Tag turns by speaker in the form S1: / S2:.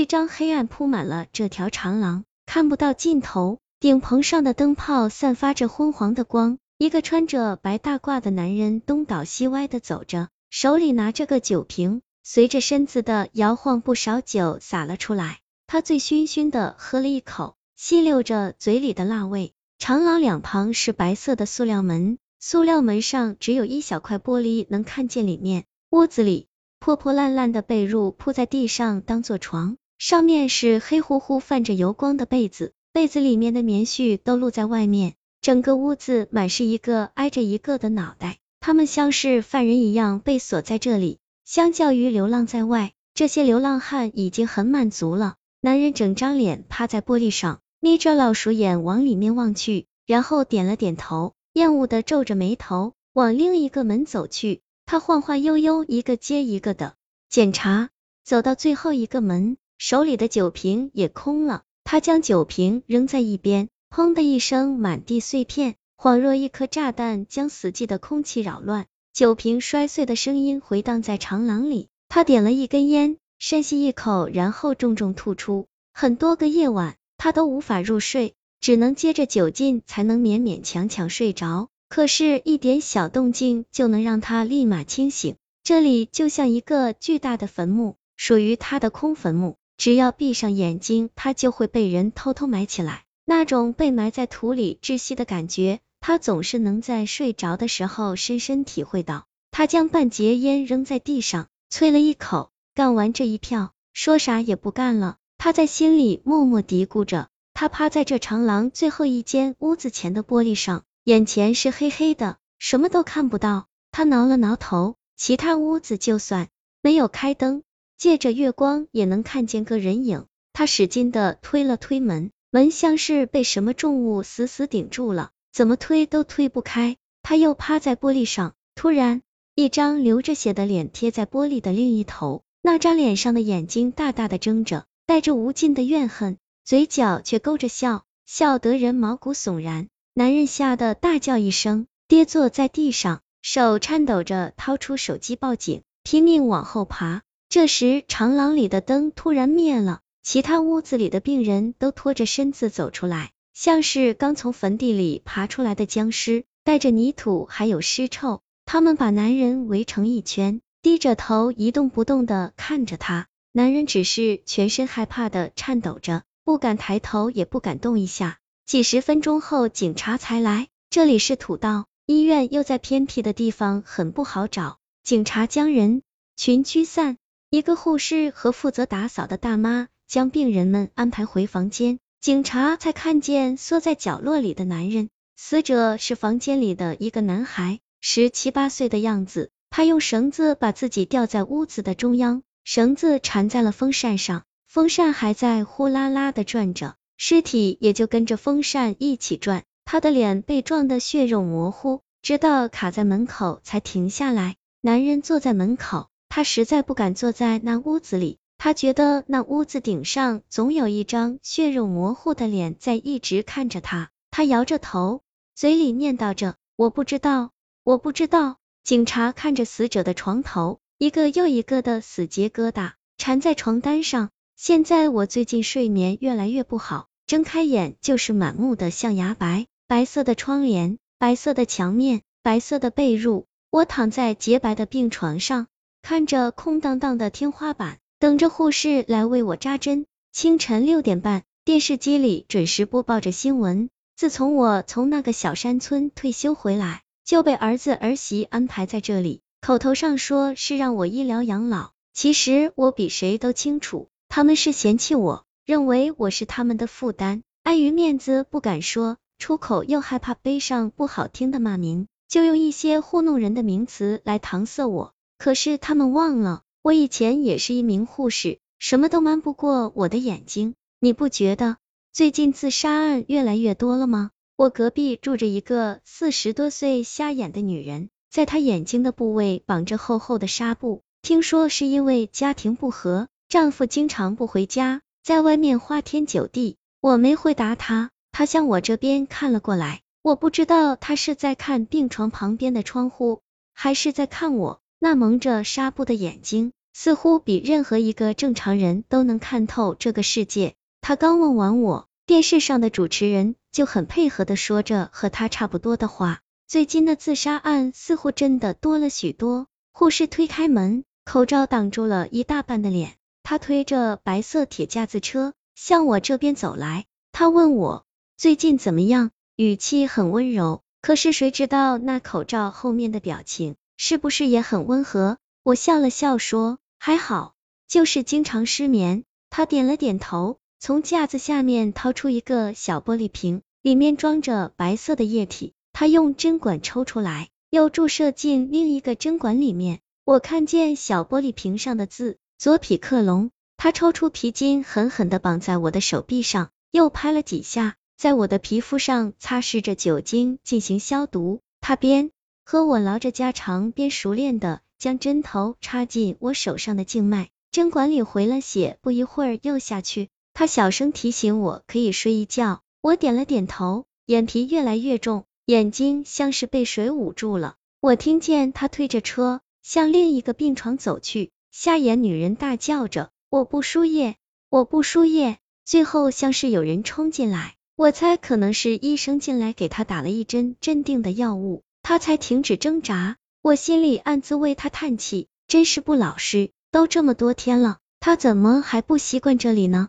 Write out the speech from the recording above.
S1: 一张黑暗铺满了这条长廊，看不到尽头。顶棚上的灯泡散发着昏黄的光，一个穿着白大褂的男人东倒西歪的走着，手里拿着个酒瓶，随着身子的摇晃，不少酒洒了出来。他醉醺醺的喝了一口，吸溜着嘴里的辣味。长廊两旁是白色的塑料门，塑料门上只有一小块玻璃能看见里面。屋子里破破烂烂的被褥铺在地上当做床，上面是黑乎乎泛着油光的被子。被子里面的棉絮都露在外面，整个屋子满是一个挨着一个的脑袋，他们像是犯人一样被锁在这里。相较于流浪在外，这些流浪汉已经很满足了。男人整张脸趴在玻璃上，眯着老鼠眼往里面望去，然后点了点头，厌恶的皱着眉头，往另一个门走去。他晃晃悠悠，一个接一个的检查，走到最后一个门，手里的酒瓶也空了。他将酒瓶扔在一边，砰的一声，满地碎片，恍若一颗炸弹将死寂的空气扰乱。酒瓶摔碎的声音回荡在长廊里。他点了一根烟，深吸一口，然后重重吐出。很多个夜晚，他都无法入睡，只能借着酒劲才能勉勉强强睡着。可是，一点小动静就能让他立马清醒。这里就像一个巨大的坟墓，属于他的空坟墓。只要闭上眼睛，他就会被人偷偷埋起来。那种被埋在土里窒息的感觉，他总是能在睡着的时候深深体会到。他将半截烟扔在地上，啐了一口，干完这一票，说啥也不干了。他在心里默默嘀咕着。他趴在这长廊最后一间屋子前的玻璃上，眼前是黑黑的，什么都看不到。他挠了挠头，其他屋子就算没有开灯。借着月光也能看见个人影，他使劲的推了推门，门像是被什么重物死死顶住了，怎么推都推不开。他又趴在玻璃上，突然，一张流着血的脸贴在玻璃的另一头，那张脸上的眼睛大大的睁着，带着无尽的怨恨，嘴角却勾着笑，笑得人毛骨悚然。男人吓得大叫一声，跌坐在地上，手颤抖着掏出手机报警，拼命往后爬。这时，长廊里的灯突然灭了，其他屋子里的病人都拖着身子走出来，像是刚从坟地里爬出来的僵尸，带着泥土还有尸臭。他们把男人围成一圈，低着头一动不动的看着他。男人只是全身害怕的颤抖着，不敢抬头，也不敢动一下。几十分钟后，警察才来。这里是土道，医院又在偏僻的地方，很不好找。警察将人群驱散。一个护士和负责打扫的大妈将病人们安排回房间，警察才看见缩在角落里的男人。死者是房间里的一个男孩，十七八岁的样子。他用绳子把自己吊在屋子的中央，绳子缠在了风扇上，风扇还在呼啦啦的转着，尸体也就跟着风扇一起转。他的脸被撞得血肉模糊，直到卡在门口才停下来。男人坐在门口。他实在不敢坐在那屋子里，他觉得那屋子顶上总有一张血肉模糊的脸在一直看着他。他摇着头，嘴里念叨着：“我不知道，我不知道。”警察看着死者的床头，一个又一个的死结疙瘩缠在床单上。现在我最近睡眠越来越不好，睁开眼就是满目的象牙白，白色的窗帘，白色的墙面，白色的被褥。我躺在洁白的病床上。看着空荡荡的天花板，等着护士来为我扎针。清晨六点半，电视机里准时播报着新闻。自从我从那个小山村退休回来，就被儿子儿媳安排在这里。口头上说是让我医疗养老，其实我比谁都清楚，他们是嫌弃我，认为我是他们的负担。碍于面子不敢说出口，又害怕背上不好听的骂名，就用一些糊弄人的名词来搪塞我。可是他们忘了，我以前也是一名护士，什么都瞒不过我的眼睛。你不觉得最近自杀案越来越多了吗？我隔壁住着一个四十多岁瞎眼的女人，在她眼睛的部位绑着厚厚的纱布，听说是因为家庭不和，丈夫经常不回家，在外面花天酒地。我没回答她，她向我这边看了过来，我不知道她是在看病床旁边的窗户，还是在看我。那蒙着纱布的眼睛，似乎比任何一个正常人都能看透这个世界。他刚问完我，电视上的主持人就很配合的说着和他差不多的话。最近的自杀案似乎真的多了许多。护士推开门，口罩挡住了一大半的脸。他推着白色铁架子车向我这边走来。他问我最近怎么样，语气很温柔。可是谁知道那口罩后面的表情是不是也很温和？我笑了笑说还好，就是经常失眠。他点了点头，从架子下面掏出一个小玻璃瓶，里面装着白色的液体。他用针管抽出来，又注射进另一个针管里面。我看见小玻璃瓶上的字左匹克隆。他抽出皮筋，狠狠的绑在我的手臂上，又拍了几下。在我的皮肤上擦拭着酒精进行消毒，他边和我唠着家常，边熟练的将针头插进我手上的静脉，针管里回了血，不一会儿又下去。他小声提醒我可以睡一觉，我点了点头，眼皮越来越重，眼睛像是被水捂住了。我听见他推着车向另一个病床走去，瞎眼女人大叫着：“我不输液，我不输液！”最后像是有人冲进来。我猜可能是医生进来给他打了一针镇定的药物，他才停止挣扎。我心里暗自为他叹气，真是不老实，都这么多天了，他怎么还不习惯这里呢？